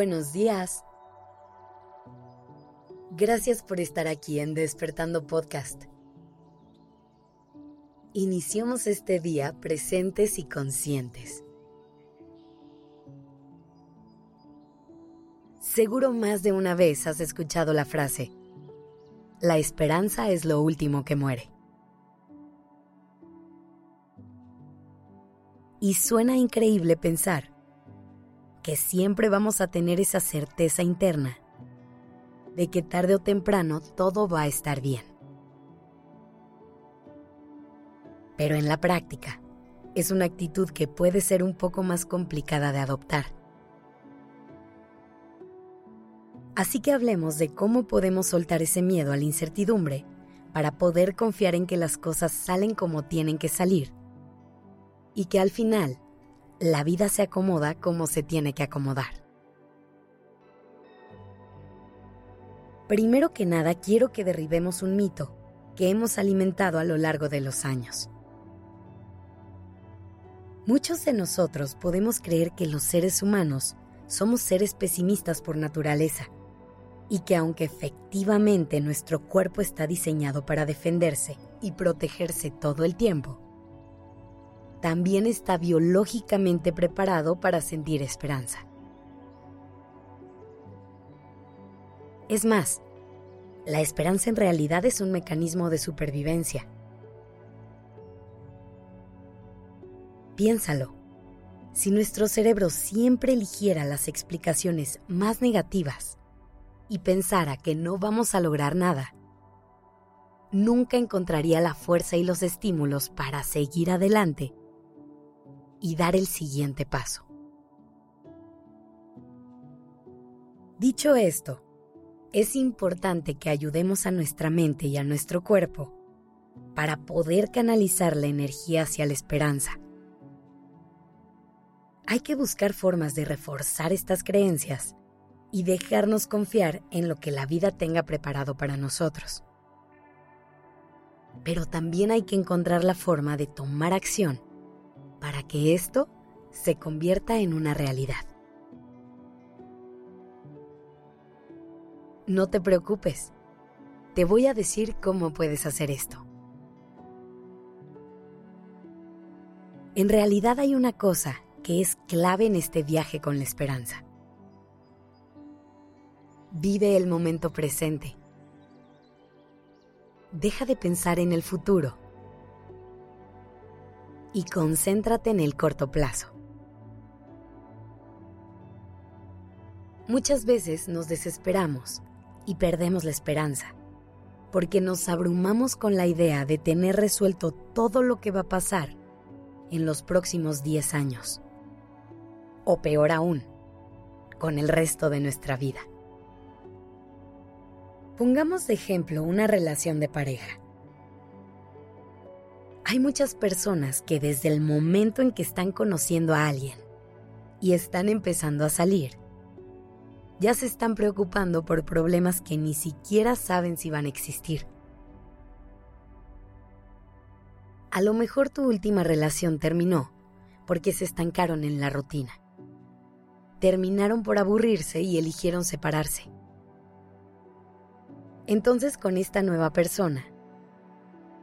Buenos días. Gracias por estar aquí en Despertando Podcast. Iniciamos este día presentes y conscientes. Seguro más de una vez has escuchado la frase, la esperanza es lo último que muere. Y suena increíble pensar que siempre vamos a tener esa certeza interna de que tarde o temprano todo va a estar bien. Pero en la práctica, es una actitud que puede ser un poco más complicada de adoptar. Así que hablemos de cómo podemos soltar ese miedo a la incertidumbre para poder confiar en que las cosas salen como tienen que salir y que al final la vida se acomoda como se tiene que acomodar. Primero que nada, quiero que derribemos un mito que hemos alimentado a lo largo de los años. Muchos de nosotros podemos creer que los seres humanos somos seres pesimistas por naturaleza y que aunque efectivamente nuestro cuerpo está diseñado para defenderse y protegerse todo el tiempo, también está biológicamente preparado para sentir esperanza. Es más, la esperanza en realidad es un mecanismo de supervivencia. Piénsalo. Si nuestro cerebro siempre eligiera las explicaciones más negativas y pensara que no vamos a lograr nada, nunca encontraría la fuerza y los estímulos para seguir adelante y dar el siguiente paso. Dicho esto, es importante que ayudemos a nuestra mente y a nuestro cuerpo para poder canalizar la energía hacia la esperanza. Hay que buscar formas de reforzar estas creencias y dejarnos confiar en lo que la vida tenga preparado para nosotros. Pero también hay que encontrar la forma de tomar acción que esto se convierta en una realidad. No te preocupes, te voy a decir cómo puedes hacer esto. En realidad hay una cosa que es clave en este viaje con la esperanza. Vive el momento presente. Deja de pensar en el futuro y concéntrate en el corto plazo. Muchas veces nos desesperamos y perdemos la esperanza, porque nos abrumamos con la idea de tener resuelto todo lo que va a pasar en los próximos 10 años. O peor aún, con el resto de nuestra vida. Pongamos de ejemplo una relación de pareja. Hay muchas personas que desde el momento en que están conociendo a alguien y están empezando a salir, ya se están preocupando por problemas que ni siquiera saben si van a existir. A lo mejor tu última relación terminó porque se estancaron en la rutina. Terminaron por aburrirse y eligieron separarse. Entonces con esta nueva persona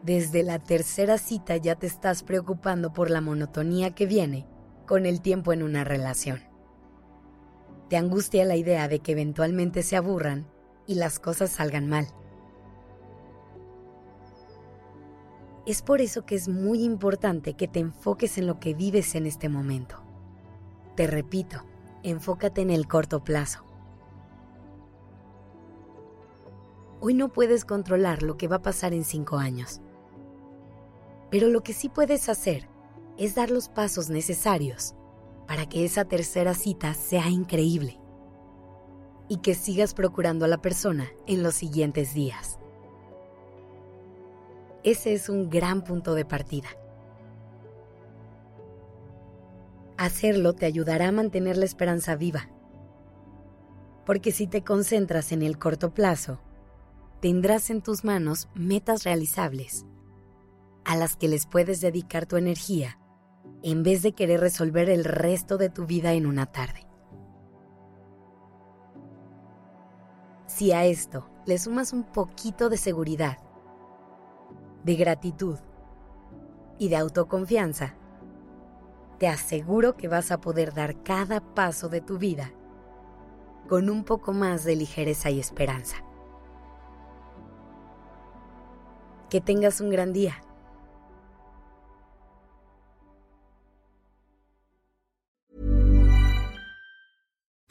desde la tercera cita ya te estás preocupando por la monotonía que viene con el tiempo en una relación. Te angustia la idea de que eventualmente se aburran y las cosas salgan mal. Es por eso que es muy importante que te enfoques en lo que vives en este momento. Te repito, enfócate en el corto plazo. Hoy no puedes controlar lo que va a pasar en cinco años pero lo que sí puedes hacer es dar los pasos necesarios para que esa tercera cita sea increíble y que sigas procurando a la persona en los siguientes días. Ese es un gran punto de partida. Hacerlo te ayudará a mantener la esperanza viva, porque si te concentras en el corto plazo, tendrás en tus manos metas realizables a las que les puedes dedicar tu energía en vez de querer resolver el resto de tu vida en una tarde. Si a esto le sumas un poquito de seguridad, de gratitud y de autoconfianza, te aseguro que vas a poder dar cada paso de tu vida con un poco más de ligereza y esperanza. Que tengas un gran día.